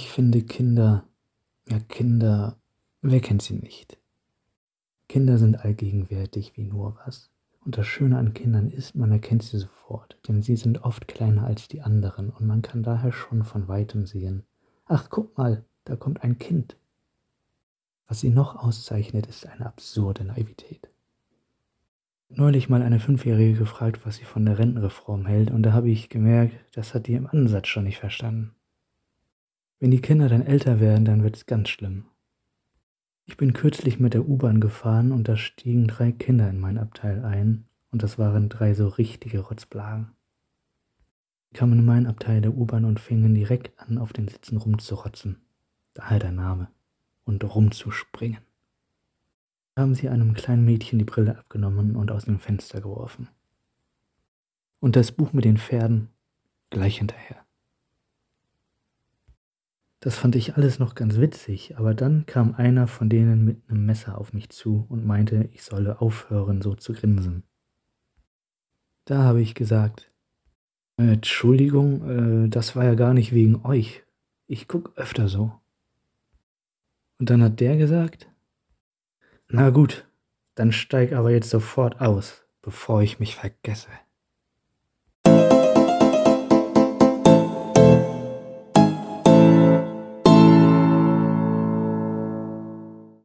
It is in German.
finde Kinder, ja Kinder, wer kennt sie nicht? Kinder sind allgegenwärtig wie nur was. Und das Schöne an Kindern ist, man erkennt sie sofort, denn sie sind oft kleiner als die anderen und man kann daher schon von weitem sehen. Ach, guck mal, da kommt ein Kind. Was sie noch auszeichnet, ist eine absurde Naivität. Neulich mal eine Fünfjährige gefragt, was sie von der Rentenreform hält, und da habe ich gemerkt, das hat die im Ansatz schon nicht verstanden. Wenn die Kinder dann älter werden, dann wird es ganz schlimm. Ich bin kürzlich mit der U-Bahn gefahren und da stiegen drei Kinder in mein Abteil ein und das waren drei so richtige Rotzblagen. Die kamen in mein Abteil der U-Bahn und fingen direkt an, auf den Sitzen rumzurotzen. Daher der Name. Und rumzuspringen. Da haben sie einem kleinen Mädchen die Brille abgenommen und aus dem Fenster geworfen. Und das Buch mit den Pferden gleich hinterher. Das fand ich alles noch ganz witzig, aber dann kam einer von denen mit einem Messer auf mich zu und meinte, ich solle aufhören, so zu grinsen. Da habe ich gesagt, äh, Entschuldigung, äh, das war ja gar nicht wegen euch. Ich guck öfter so. Und dann hat der gesagt, na gut, dann steig aber jetzt sofort aus, bevor ich mich vergesse.